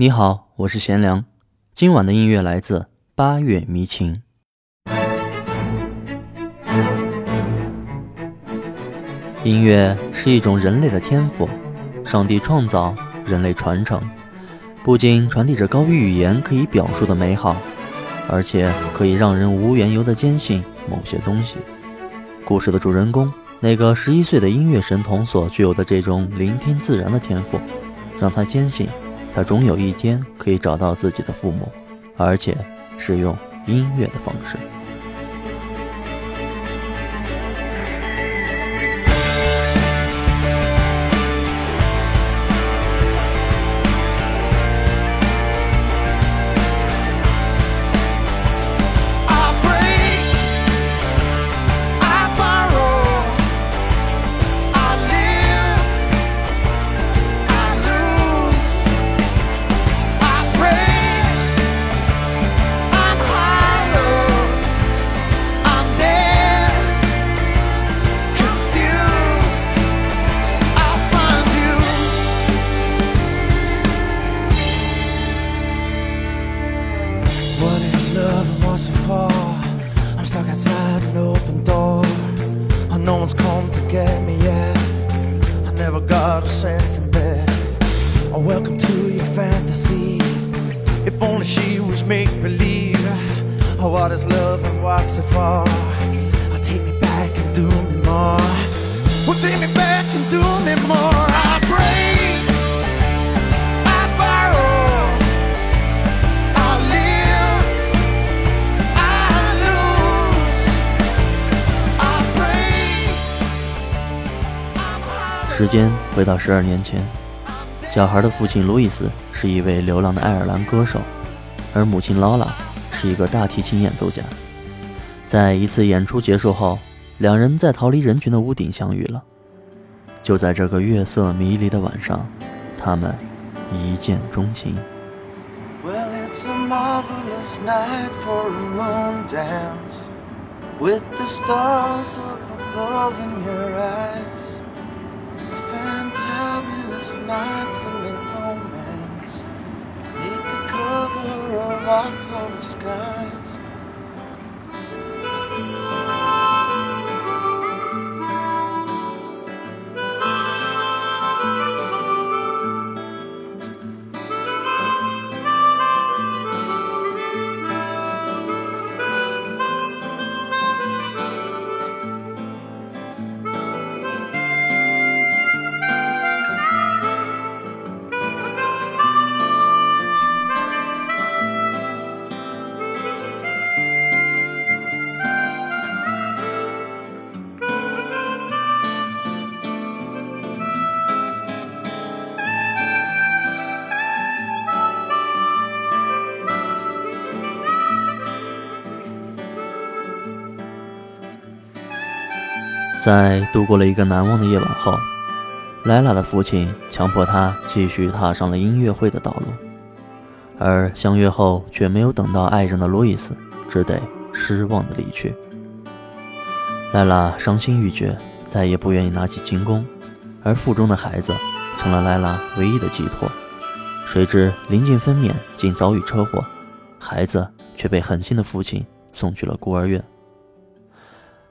你好，我是贤良。今晚的音乐来自《八月迷情》。音乐是一种人类的天赋，上帝创造，人类传承，不仅传递着高于语言可以表述的美好，而且可以让人无缘由的坚信某些东西。故事的主人公，那个十一岁的音乐神童所具有的这种聆听自然的天赋，让他坚信，他总有一天可以找到自己的父母，而且是用音乐的方式。how what is love and what's before i'll take me back and do me more. we'll take me back and do more i'll break i'll break i'll break 时间回到12年前，小孩的父亲路易斯是一位流浪的爱尔兰歌手，而母亲劳拉。是一个大提琴演奏家。在一次演出结束后，两人在逃离人群的屋顶相遇了。就在这个月色迷离的晚上，他们一见钟情。Fabulous nights of romance cover of October skies 在度过了一个难忘的夜晚后，莱拉的父亲强迫她继续踏上了音乐会的道路，而相约后却没有等到爱人的路易斯，只得失望的离去。莱拉伤心欲绝，再也不愿意拿起琴弓，而腹中的孩子成了莱拉唯一的寄托。谁知临近分娩，竟遭遇车祸，孩子却被狠心的父亲送去了孤儿院。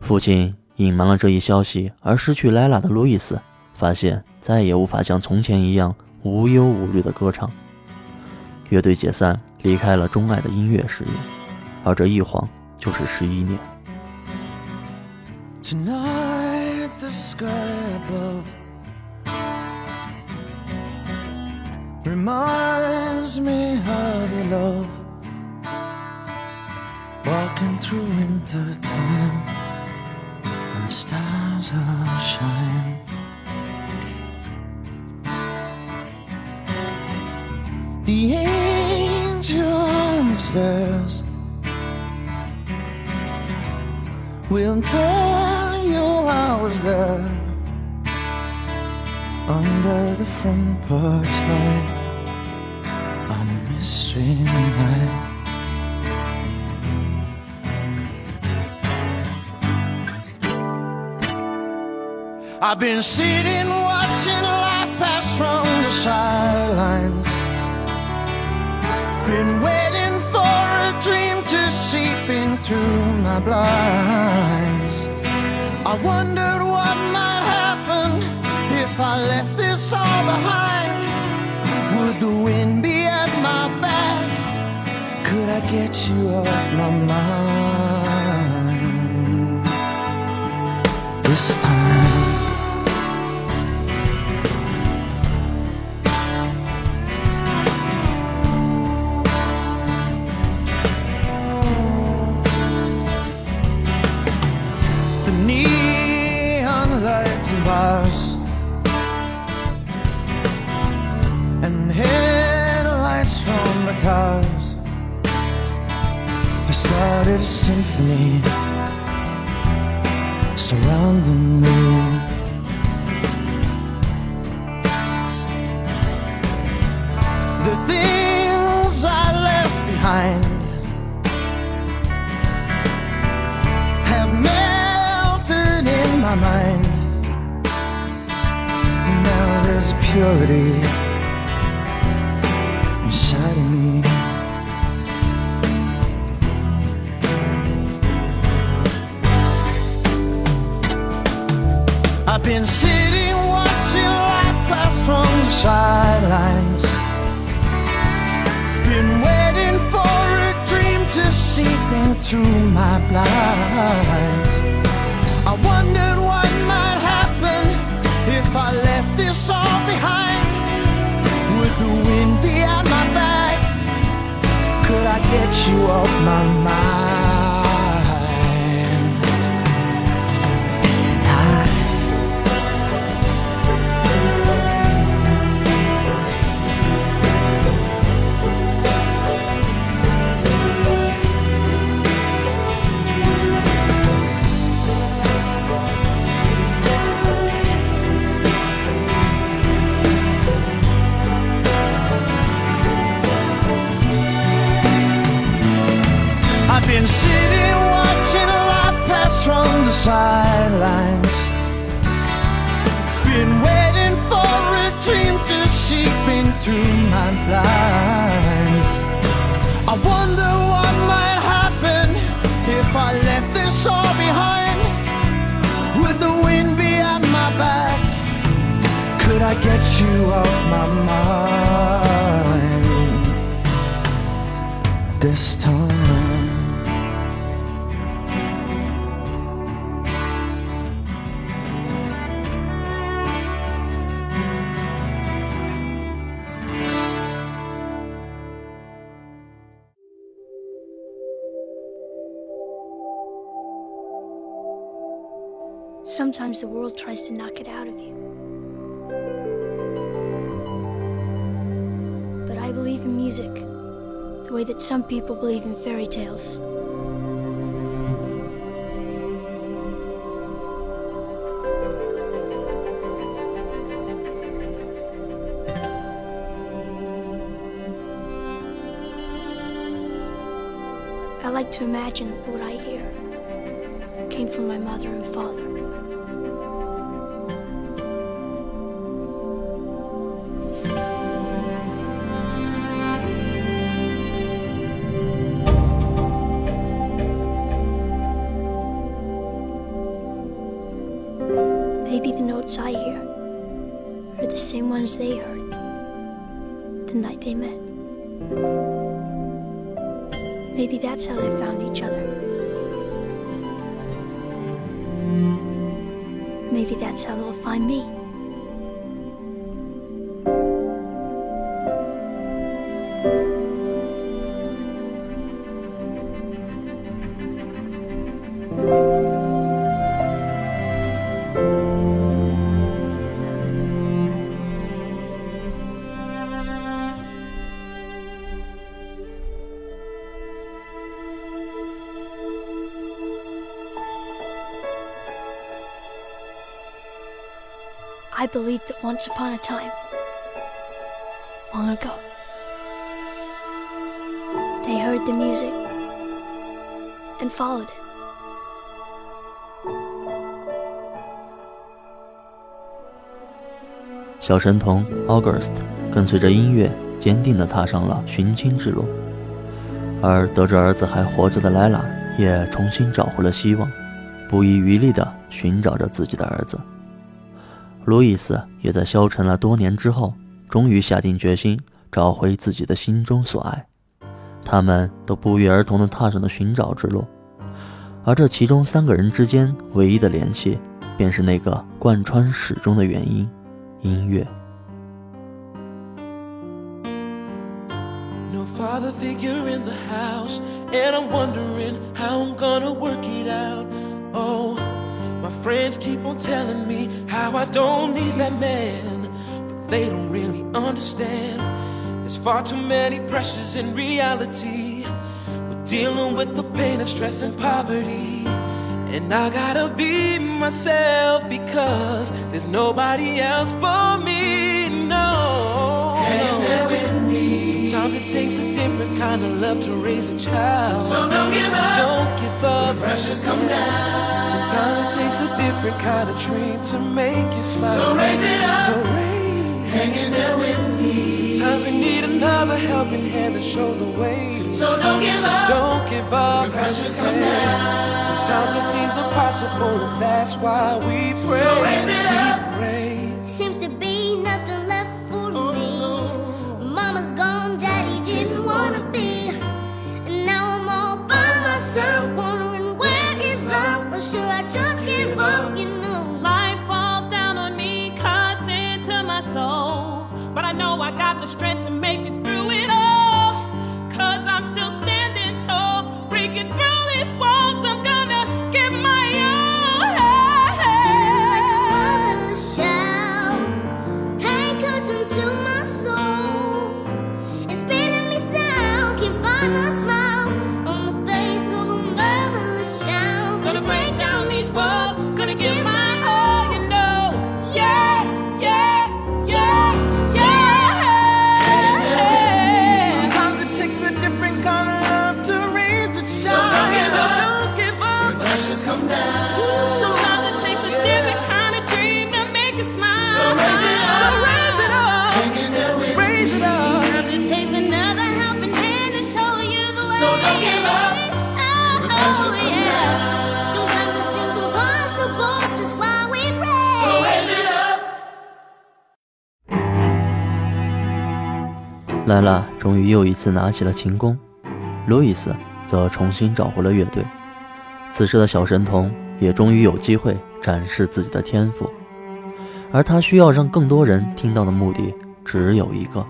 父亲。隐瞒了这一消息而失去莱拉的路易斯，发现再也无法像从前一样无忧无虑的歌唱。乐队解散，离开了钟爱的音乐事业，而这一晃就是十一年。Stars will shine. The angel says, We'll tell you I was there under the front porch light on a mystery night. I've been sitting watching life pass from the sidelines. Been waiting for a dream to seep in through my blinds. I wondered what might happen if I left this all behind. Would the wind be at my back? Could I get you off my mind? Symphony surrounding me. Into my blinds. I wondered what might happen if I left this all behind. Would the wind be at my back? Could I get you off my mind my mind this time? Sometimes the world tries to knock it out of you. Believe in music the way that some people believe in fairy tales. I like to imagine that what I hear came from my mother and father. The they heard the night they met. Maybe that's how they found each other. Maybe that's how they'll find me. Believe that once upon a time, long ago, they heard the music and followed it. 小神童 August 跟随着音乐，坚定地踏上了寻亲之路，而得知儿子还活着的莱拉也重新找回了希望，不遗余力地寻找着自己的儿子。路易斯也在消沉了多年之后，终于下定决心找回自己的心中所爱。他们都不约而同地踏上了寻找之路，而这其中三个人之间唯一的联系，便是那个贯穿始终的原因——音乐。No father figure in the house, and I'm wondering how I'm gonna work it out. Oh, friends keep on telling me how I don't need that man, but they don't really understand. There's far too many pressures in reality. We're dealing with the pain of stress and poverty. And I gotta be myself because there's nobody else for me. Sometimes it takes a different kind of love to raise a child. So don't give up. Don't give up. When pressures come down. Sometimes it takes a different kind of dream to make you smile. So raise it up. So raise. Hanging there with me. Sometimes we need another helping hand to show the way. So don't give up. Don't give up. When pressures come down. Sometimes it seems impossible, and that's why we pray. So raise it up. We pray. Seems to know I got the strength to make it through it all. Cause I'm still 莱拉终于又一次拿起了琴弓，路易斯则重新找回了乐队。此时的小神童也终于有机会展示自己的天赋，而他需要让更多人听到的目的只有一个，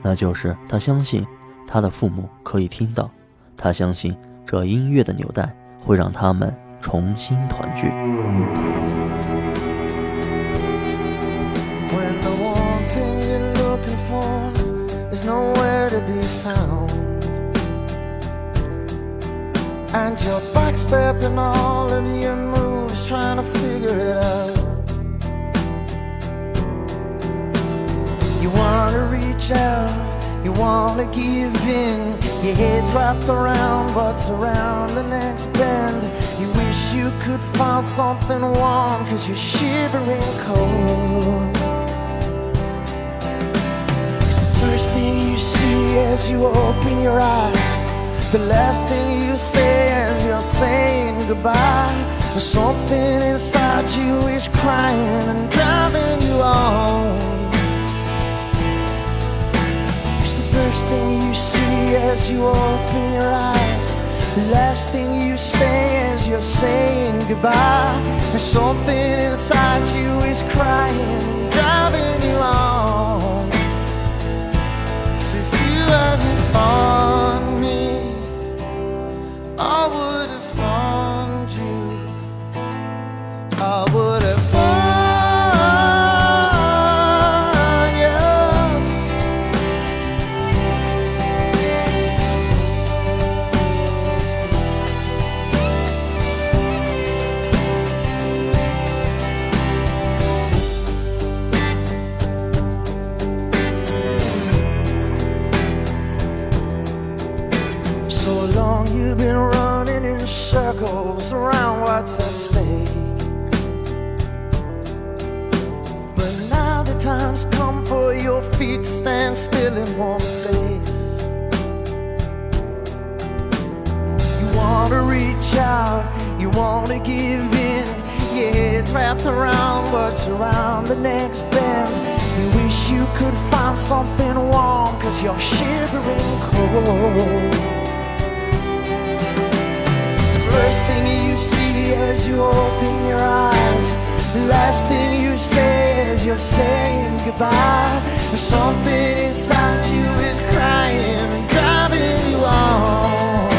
那就是他相信他的父母可以听到，他相信这音乐的纽带会让他们重新团聚。Nowhere to be found. And you're backstepping all of your moves, trying to figure it out. You wanna reach out, you wanna give in. Your head's wrapped around what's around the next bend. You wish you could find something warm, cause you're shivering cold. First thing you see as you open your eyes. The last thing you say as you're saying goodbye. There's something inside you is crying and driving you on. It's the first thing you see as you open your eyes. The last thing you say as you're saying goodbye. There's something inside you is crying, and driving at stake. But now the time's come for your feet to stand still in one place. You wanna reach out, you wanna give in. Yeah, it's wrapped around what's around the next bend. You wish you could find something warm, cause you're shivering cold. First thing you see as you open your eyes. The last thing you say as you're saying goodbye. Something inside you is crying and driving you on.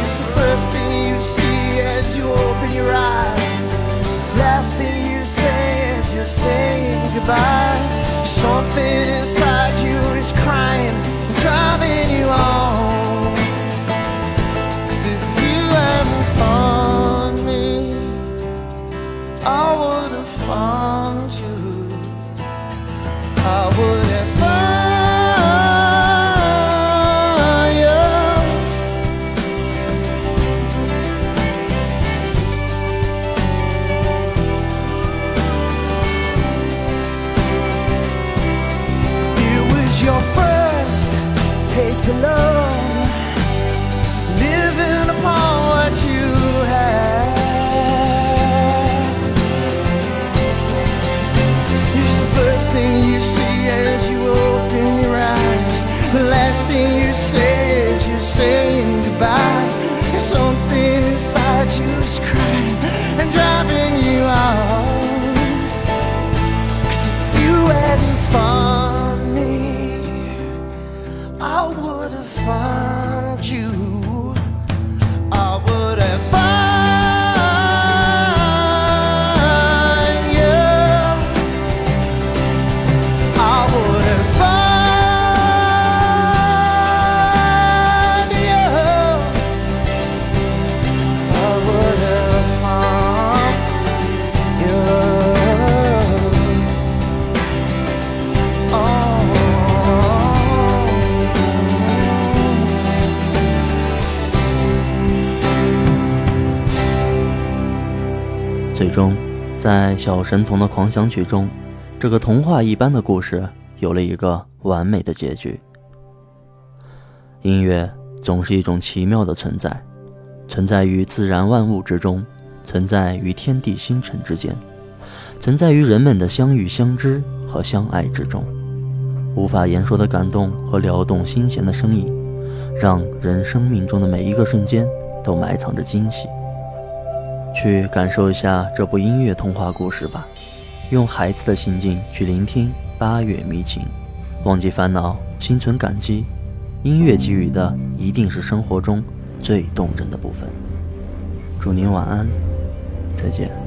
It's the first thing you see as you open your eyes. Last thing you say as you're saying goodbye. Something inside 中，在小神童的狂想曲中，这个童话一般的故事有了一个完美的结局。音乐总是一种奇妙的存在，存在于自然万物之中，存在于天地星辰之间，存在于人们的相遇、相知和相爱之中。无法言说的感动和撩动心弦的声音，让人生命中的每一个瞬间都埋藏着惊喜。去感受一下这部音乐童话故事吧，用孩子的心境去聆听八月迷情，忘记烦恼，心存感激。音乐给予的一定是生活中最动人的部分。祝您晚安，再见。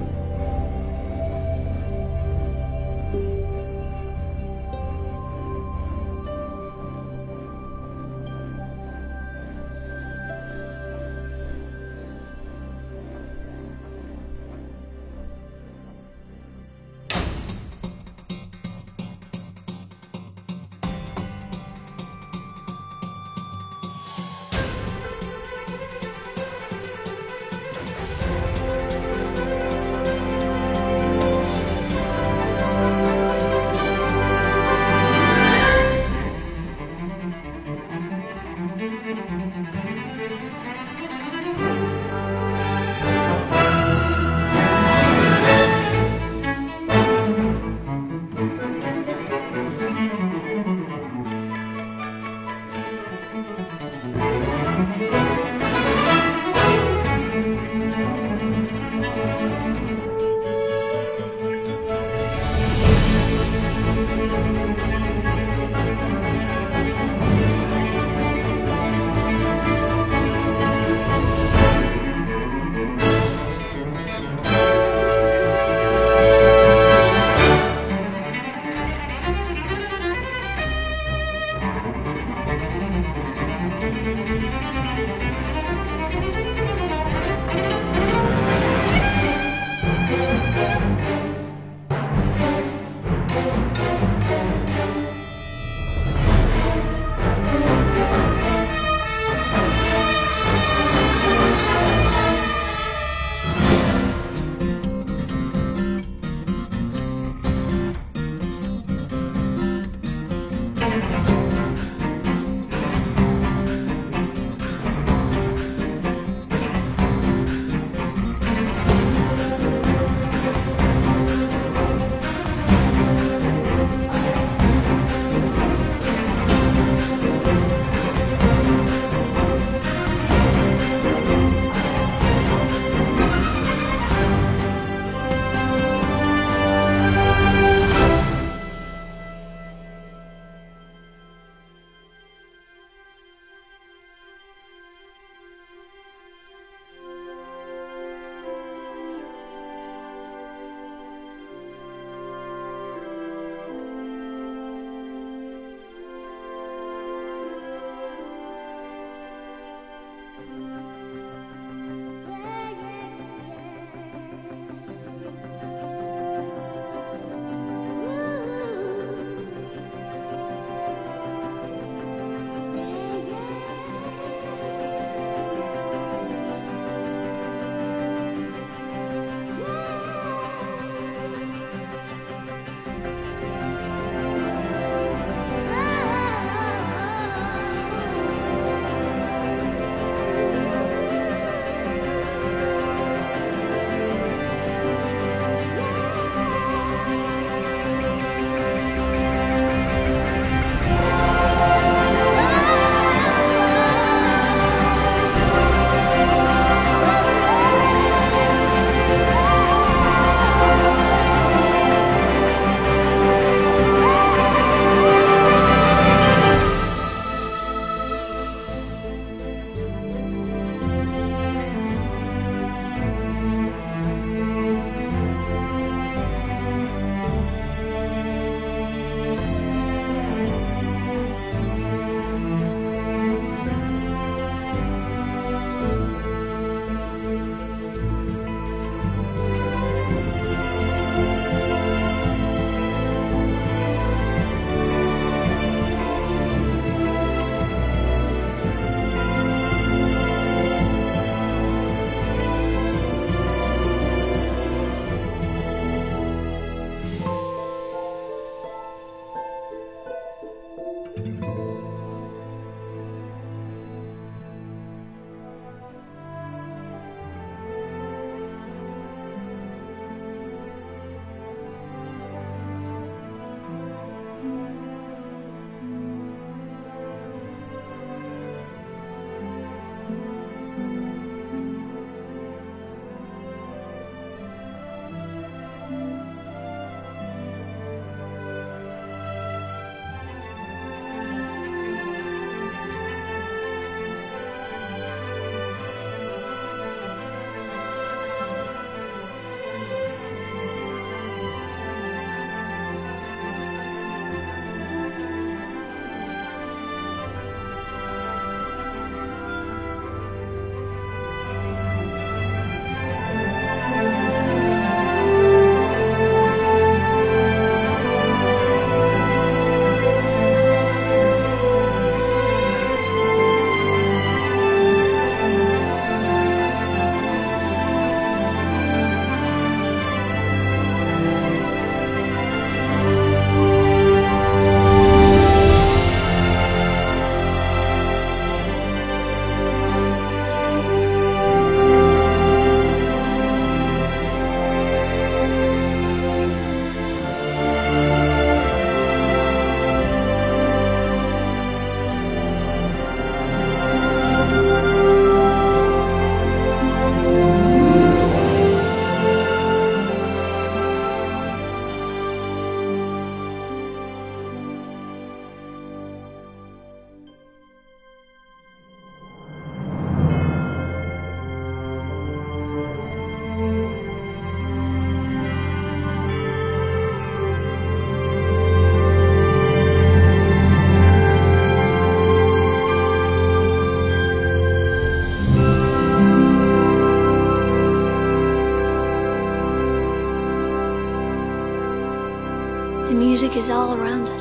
Is all around us.